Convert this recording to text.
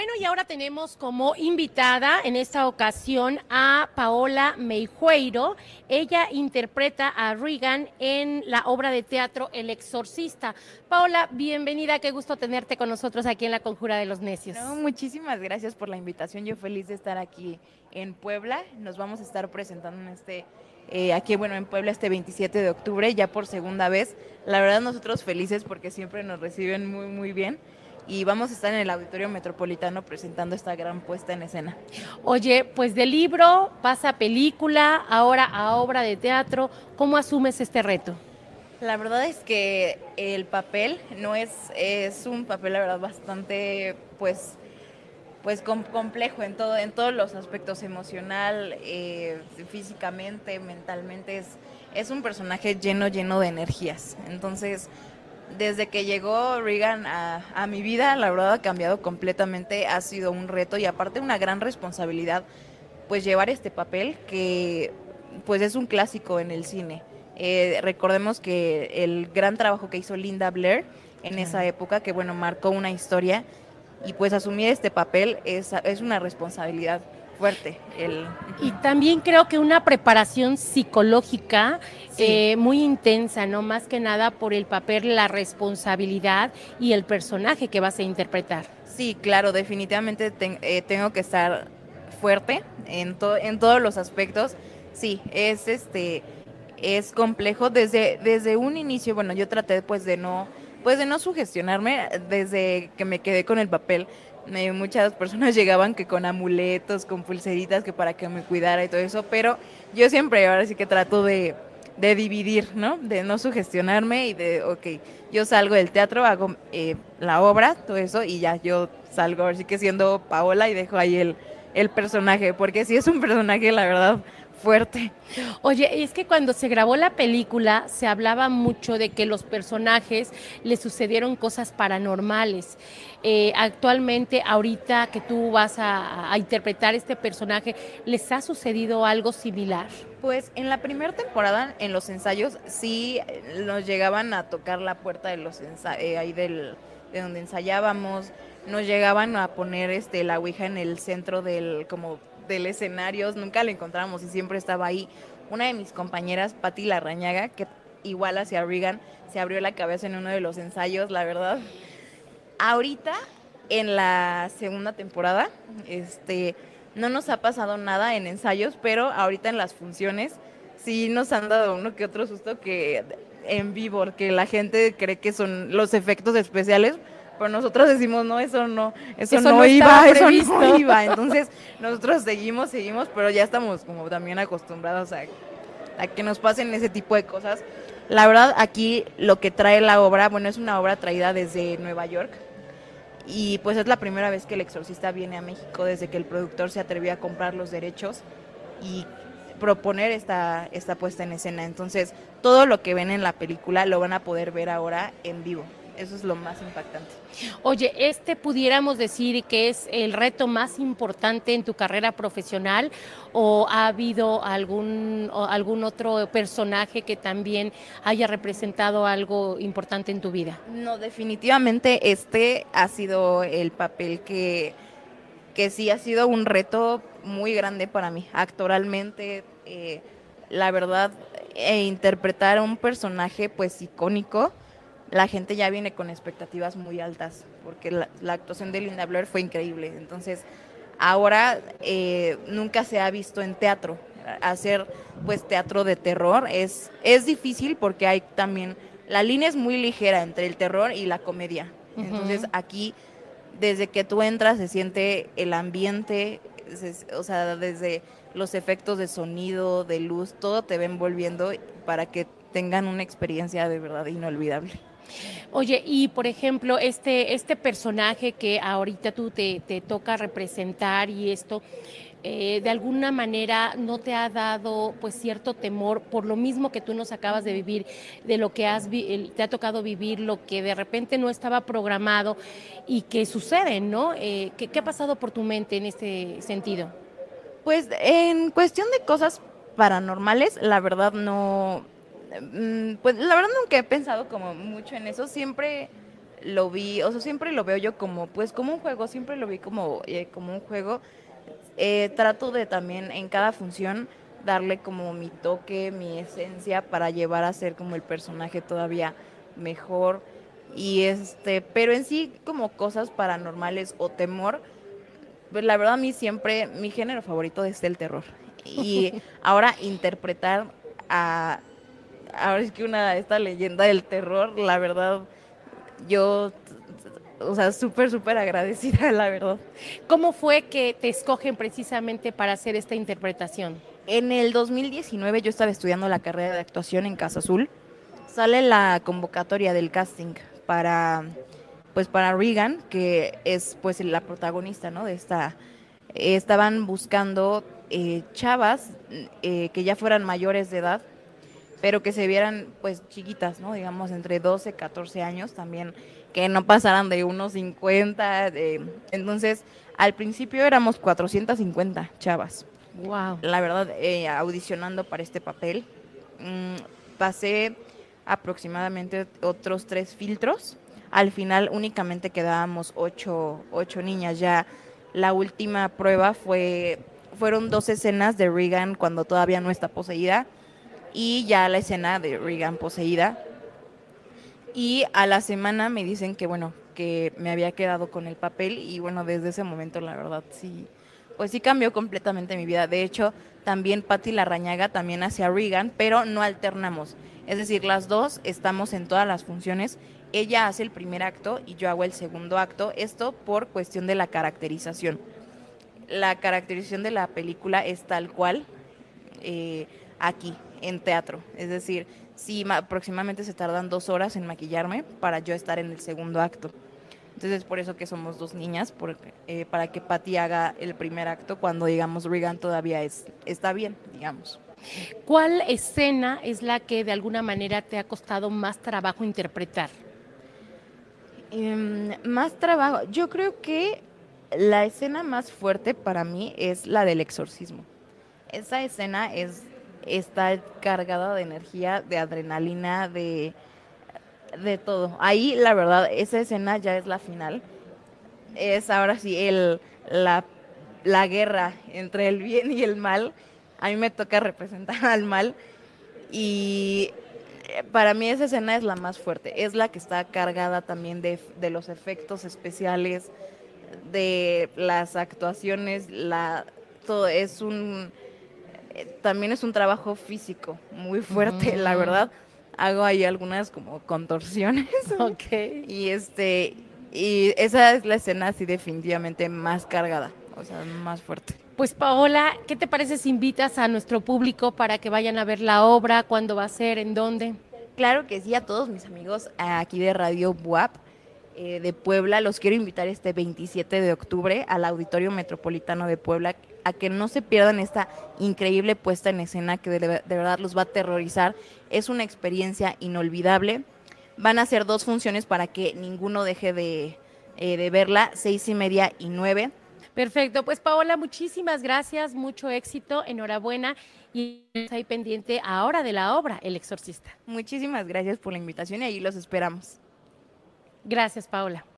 Bueno, y ahora tenemos como invitada en esta ocasión a Paola Meijueiro. Ella interpreta a Regan en la obra de teatro El Exorcista. Paola, bienvenida, qué gusto tenerte con nosotros aquí en la Conjura de los Necios. muchísimas gracias por la invitación. Yo feliz de estar aquí en Puebla. Nos vamos a estar presentando en este eh, aquí, bueno, en Puebla este 27 de octubre, ya por segunda vez. La verdad nosotros felices porque siempre nos reciben muy, muy bien y vamos a estar en el Auditorio Metropolitano presentando esta gran puesta en escena. Oye, pues de libro pasa a película, ahora a obra de teatro, ¿cómo asumes este reto? La verdad es que el papel no es, es un papel, la verdad, bastante, pues, pues complejo en todo, en todos los aspectos, emocional, eh, físicamente, mentalmente, es, es un personaje lleno, lleno de energías. Entonces, desde que llegó Regan a, mi vida, la verdad ha cambiado completamente, ha sido un reto y aparte una gran responsabilidad, pues llevar este papel que pues es un clásico en el cine. Eh, recordemos que el gran trabajo que hizo Linda Blair en esa época, que bueno, marcó una historia y pues asumir este papel es, es una responsabilidad fuerte. El... Y también creo que una preparación psicológica eh, muy intensa, ¿no? Más que nada por el papel, la responsabilidad y el personaje que vas a interpretar. Sí, claro, definitivamente eh, tengo que estar fuerte en, en todos los aspectos. Sí, es este es complejo desde desde un inicio, bueno, yo traté pues de no pues de no sugestionarme desde que me quedé con el papel muchas personas llegaban que con amuletos, con pulseritas, que para que me cuidara y todo eso, pero yo siempre ahora sí que trato de, de dividir, ¿no? De no sugestionarme y de, ok, yo salgo del teatro, hago eh, la obra, todo eso, y ya yo salgo, así que siendo Paola y dejo ahí el, el personaje, porque si es un personaje, la verdad, fuerte. Oye, es que cuando se grabó la película se hablaba mucho de que los personajes le sucedieron cosas paranormales. Eh, actualmente, ahorita que tú vas a, interpretar este personaje, ¿les ha sucedido algo similar? Pues en la primera temporada, en los ensayos, sí nos llegaban a tocar la puerta de los eh, ahí del, de donde ensayábamos, nos llegaban a poner este la ouija en el centro del como del escenario, nunca la encontramos y siempre estaba ahí. Una de mis compañeras, Patti Larrañaga, que igual hacia Regan, se abrió la cabeza en uno de los ensayos, la verdad. Ahorita, en la segunda temporada, este, no nos ha pasado nada en ensayos, pero ahorita en las funciones sí nos han dado uno que otro susto que en vivo, que la gente cree que son los efectos especiales, pero nosotros decimos, no, eso no, eso, no, iba, eso no iba. Entonces, nosotros seguimos, seguimos, pero ya estamos como también acostumbrados a, a que nos pasen ese tipo de cosas. La verdad, aquí lo que trae la obra, bueno, es una obra traída desde Nueva York, y pues es la primera vez que el exorcista viene a México desde que el productor se atrevió a comprar los derechos y proponer esta, esta puesta en escena. Entonces, todo lo que ven en la película lo van a poder ver ahora en vivo. Eso es lo más impactante. Oye, este pudiéramos decir que es el reto más importante en tu carrera profesional o ha habido algún, algún otro personaje que también haya representado algo importante en tu vida? No, definitivamente este ha sido el papel que, que sí ha sido un reto muy grande para mí. Actoralmente, eh, la verdad, e interpretar a un personaje pues icónico la gente ya viene con expectativas muy altas, porque la, actuación de Linda Blair fue increíble. Entonces, ahora eh, nunca se ha visto en teatro. Hacer pues teatro de terror es, es difícil porque hay también, la línea es muy ligera entre el terror y la comedia. Entonces aquí, desde que tú entras, se siente el ambiente, o sea, desde los efectos de sonido, de luz, todo te va envolviendo para que tengan una experiencia de verdad inolvidable. Oye, y por ejemplo, este, este personaje que ahorita tú te, toca representar y esto, eh, de alguna manera no te ha dado pues cierto temor por lo mismo que tú nos acabas de vivir, de lo que has te ha tocado vivir, lo que de repente no estaba programado y que sucede, ¿no? Eh, ¿qué, ¿Qué ha pasado por tu mente en este sentido? Pues en cuestión de cosas paranormales, la verdad no, pues la verdad nunca he pensado como mucho en eso, siempre lo vi, o sea, siempre lo veo yo como, pues como un juego, siempre lo vi como, eh, como un juego. Eh, trato de también en cada función darle como mi toque, mi esencia para llevar a ser como el personaje todavía mejor. Y este, pero en sí como cosas paranormales o temor, pues la verdad a mí siempre mi género favorito es el terror. Y ahora interpretar a ahora es que una esta leyenda del terror, la verdad yo o sea, súper, súper agradecida, la verdad. ¿Cómo fue que te escogen precisamente para hacer esta interpretación? En el 2019 yo estaba estudiando la carrera de actuación en Casa Azul. Sale la convocatoria del casting para, pues para Regan, que es pues la protagonista, ¿no? De esta, estaban buscando eh, chavas eh, que ya fueran mayores de edad, pero que se vieran pues chiquitas, ¿no? Digamos entre 12, 14 años también, que no pasaran de unos 50. entonces, al principio éramos 450 chavas. Wow. La verdad, eh, audicionando para este papel, mm, pasé aproximadamente otros tres filtros. Al final únicamente quedábamos ocho, ocho niñas. Ya la última prueba fue fueron dos escenas de Regan cuando todavía no está poseída y ya la escena de Regan poseída. Y a la semana me dicen que bueno, que me había quedado con el papel y bueno, desde ese momento la verdad sí, pues sí cambió completamente mi vida. De hecho, también Patti Larrañaga también hacia Regan, pero no alternamos. Es decir, las dos estamos en todas las funciones. Ella hace el primer acto y yo hago el segundo acto. Esto por cuestión de la caracterización. La caracterización de la película es tal cual eh, aquí, en teatro. Es decir, sí, aproximadamente se tardan dos horas en maquillarme para yo estar en el segundo acto. Entonces, por eso que somos dos niñas, eh, para que Patty haga el primer acto cuando, digamos, Regan todavía es, está bien, digamos. ¿Cuál escena es la que de alguna manera te ha costado más trabajo interpretar? Em, más trabajo. Yo creo que la escena más fuerte para mí es la del exorcismo. Esa escena es está cargada de energía, de adrenalina, de, de todo. Ahí, la verdad, esa escena ya es la final. Es ahora sí el, la, la guerra entre el bien y el mal a mí me toca representar al mal y eh, para mí esa escena es la más fuerte, es la que está cargada también de, los efectos especiales, de las actuaciones, la, todo es un, eh, también es un trabajo físico muy fuerte, la verdad. Hago ahí algunas como contorsiones. Ok. Y este, y esa es la escena así definitivamente más cargada, o sea, más fuerte. Pues Paola, ¿qué te parece si invitas a nuestro público para que vayan a ver la obra? ¿Cuándo va a ser? ¿En dónde? Claro que sí, a todos mis amigos aquí de Radio Buap eh, de Puebla, los quiero invitar este 27 de octubre al Auditorio Metropolitano de Puebla a que no se pierdan esta increíble puesta en escena que de, verdad los va a aterrorizar. Es una experiencia inolvidable. Van a ser dos funciones para que ninguno deje de, eh, de verla, seis y media y nueve. Perfecto, pues Paola, muchísimas gracias, mucho éxito, enhorabuena y ahí pendiente ahora de la obra El Exorcista. Muchísimas gracias por la invitación y ahí los esperamos. Gracias, Paola.